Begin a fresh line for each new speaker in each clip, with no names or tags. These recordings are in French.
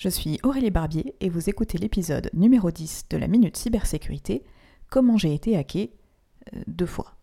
Je suis Aurélie Barbier et vous écoutez l'épisode numéro 10 de la Minute Cybersécurité Comment j'ai été hacké euh, deux fois.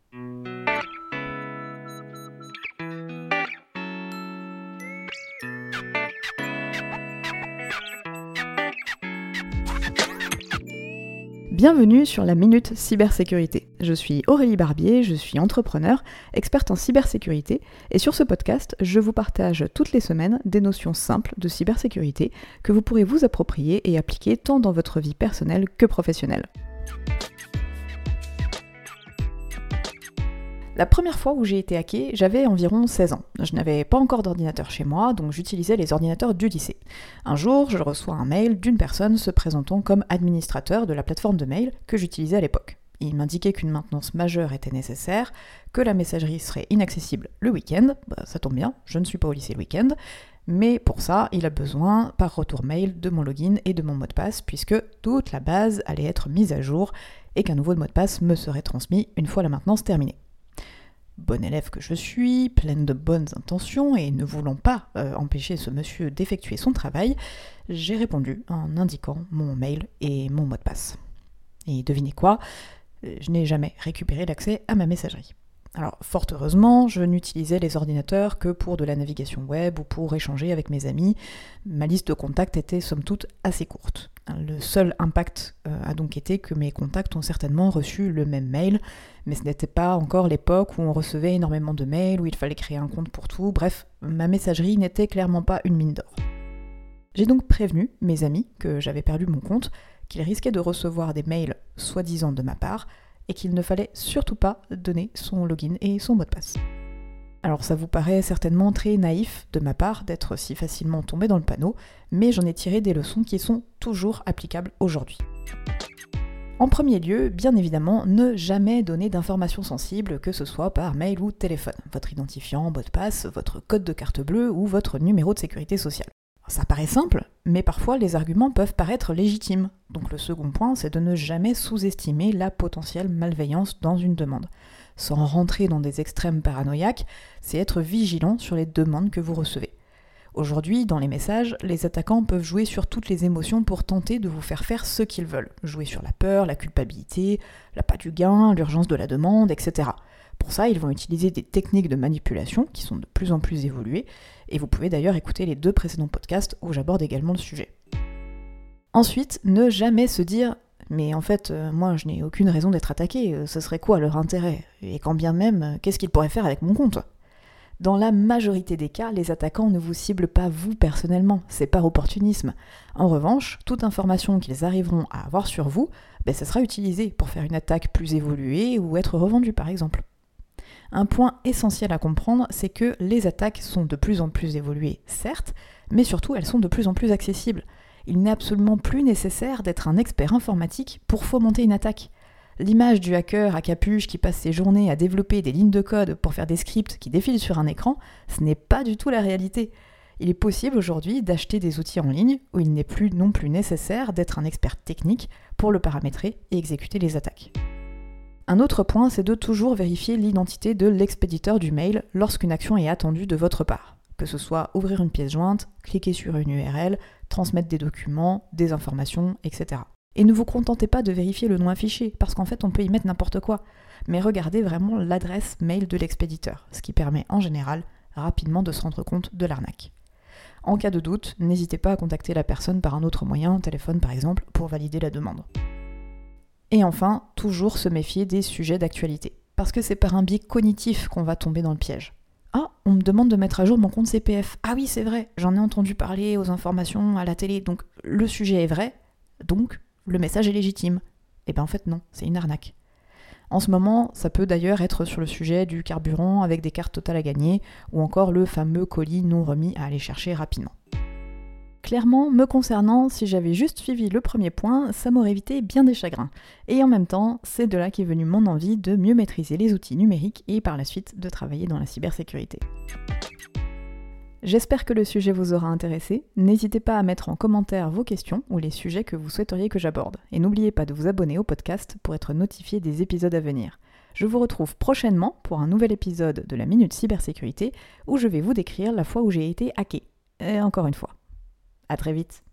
Bienvenue sur la Minute Cybersécurité. Je suis Aurélie Barbier, je suis entrepreneur, experte en cybersécurité, et sur ce podcast, je vous partage toutes les semaines des notions simples de cybersécurité que vous pourrez vous approprier et appliquer tant dans votre vie personnelle que professionnelle. La première fois où j'ai été hacké, j'avais environ 16 ans. Je n'avais pas encore d'ordinateur chez moi, donc j'utilisais les ordinateurs du lycée. Un jour, je reçois un mail d'une personne se présentant comme administrateur de la plateforme de mail que j'utilisais à l'époque. Il m'indiquait qu'une maintenance majeure était nécessaire, que la messagerie serait inaccessible le week-end, bah, ça tombe bien, je ne suis pas au lycée le week-end, mais pour ça, il a besoin par retour mail de mon login et de mon mot de passe, puisque toute la base allait être mise à jour et qu'un nouveau mot de passe me serait transmis une fois la maintenance terminée bonne élève que je suis, pleine de bonnes intentions et ne voulant pas euh, empêcher ce monsieur d'effectuer son travail, j'ai répondu en indiquant mon mail et mon mot de passe. Et devinez quoi euh, Je n'ai jamais récupéré l'accès à ma messagerie. Alors, fort heureusement, je n'utilisais les ordinateurs que pour de la navigation web ou pour échanger avec mes amis. Ma liste de contacts était somme toute assez courte. Le seul impact euh, a donc été que mes contacts ont certainement reçu le même mail, mais ce n'était pas encore l'époque où on recevait énormément de mails, où il fallait créer un compte pour tout. Bref, ma messagerie n'était clairement pas une mine d'or. J'ai donc prévenu mes amis que j'avais perdu mon compte, qu'ils risquaient de recevoir des mails soi-disant de ma part, et qu'il ne fallait surtout pas donner son login et son mot de passe. Alors ça vous paraît certainement très naïf de ma part d'être si facilement tombé dans le panneau, mais j'en ai tiré des leçons qui sont toujours applicables aujourd'hui. En premier lieu, bien évidemment, ne jamais donner d'informations sensibles, que ce soit par mail ou téléphone. Votre identifiant, mot de passe, votre code de carte bleue ou votre numéro de sécurité sociale. Ça paraît simple, mais parfois les arguments peuvent paraître légitimes. Donc le second point, c'est de ne jamais sous-estimer la potentielle malveillance dans une demande. Sans rentrer dans des extrêmes paranoïaques, c'est être vigilant sur les demandes que vous recevez. Aujourd'hui, dans les messages, les attaquants peuvent jouer sur toutes les émotions pour tenter de vous faire faire ce qu'ils veulent. Jouer sur la peur, la culpabilité, la pas du gain, l'urgence de la demande, etc. Pour ça, ils vont utiliser des techniques de manipulation qui sont de plus en plus évoluées, et vous pouvez d'ailleurs écouter les deux précédents podcasts où j'aborde également le sujet. Ensuite, ne jamais se dire mais en fait, euh, moi je n'ai aucune raison d'être attaqué, euh, ce serait quoi leur intérêt? Et quand bien même, euh, qu'est-ce qu'ils pourraient faire avec mon compte? Dans la majorité des cas, les attaquants ne vous ciblent pas vous personnellement, c'est par opportunisme. En revanche, toute information qu'ils arriveront à avoir sur vous, ben, ça sera utilisé pour faire une attaque plus évoluée ou être revendue par exemple. Un point essentiel à comprendre, c'est que les attaques sont de plus en plus évoluées, certes, mais surtout elles sont de plus en plus accessibles. Il n'est absolument plus nécessaire d'être un expert informatique pour fomenter une attaque. L'image du hacker à capuche qui passe ses journées à développer des lignes de code pour faire des scripts qui défilent sur un écran, ce n'est pas du tout la réalité. Il est possible aujourd'hui d'acheter des outils en ligne où il n'est plus non plus nécessaire d'être un expert technique pour le paramétrer et exécuter les attaques. Un autre point, c'est de toujours vérifier l'identité de l'expéditeur du mail lorsqu'une action est attendue de votre part. Que ce soit ouvrir une pièce jointe, cliquer sur une URL, transmettre des documents, des informations, etc. Et ne vous contentez pas de vérifier le nom affiché, parce qu'en fait on peut y mettre n'importe quoi. Mais regardez vraiment l'adresse mail de l'expéditeur, ce qui permet en général rapidement de se rendre compte de l'arnaque. En cas de doute, n'hésitez pas à contacter la personne par un autre moyen, téléphone par exemple, pour valider la demande. Et enfin, toujours se méfier des sujets d'actualité. Parce que c'est par un biais cognitif qu'on va tomber dans le piège. Ah, on me demande de mettre à jour mon compte CPF. Ah oui, c'est vrai, j'en ai entendu parler aux informations, à la télé, donc le sujet est vrai, donc le message est légitime. Eh bien en fait non, c'est une arnaque. En ce moment, ça peut d'ailleurs être sur le sujet du carburant avec des cartes totales à gagner, ou encore le fameux colis non remis à aller chercher rapidement. Clairement, me concernant, si j'avais juste suivi le premier point, ça m'aurait évité bien des chagrins. Et en même temps, c'est de là qu'est venue mon envie de mieux maîtriser les outils numériques et par la suite de travailler dans la cybersécurité. J'espère que le sujet vous aura intéressé. N'hésitez pas à mettre en commentaire vos questions ou les sujets que vous souhaiteriez que j'aborde. Et n'oubliez pas de vous abonner au podcast pour être notifié des épisodes à venir. Je vous retrouve prochainement pour un nouvel épisode de la Minute Cybersécurité où je vais vous décrire la fois où j'ai été hacké. Et encore une fois. À très vite.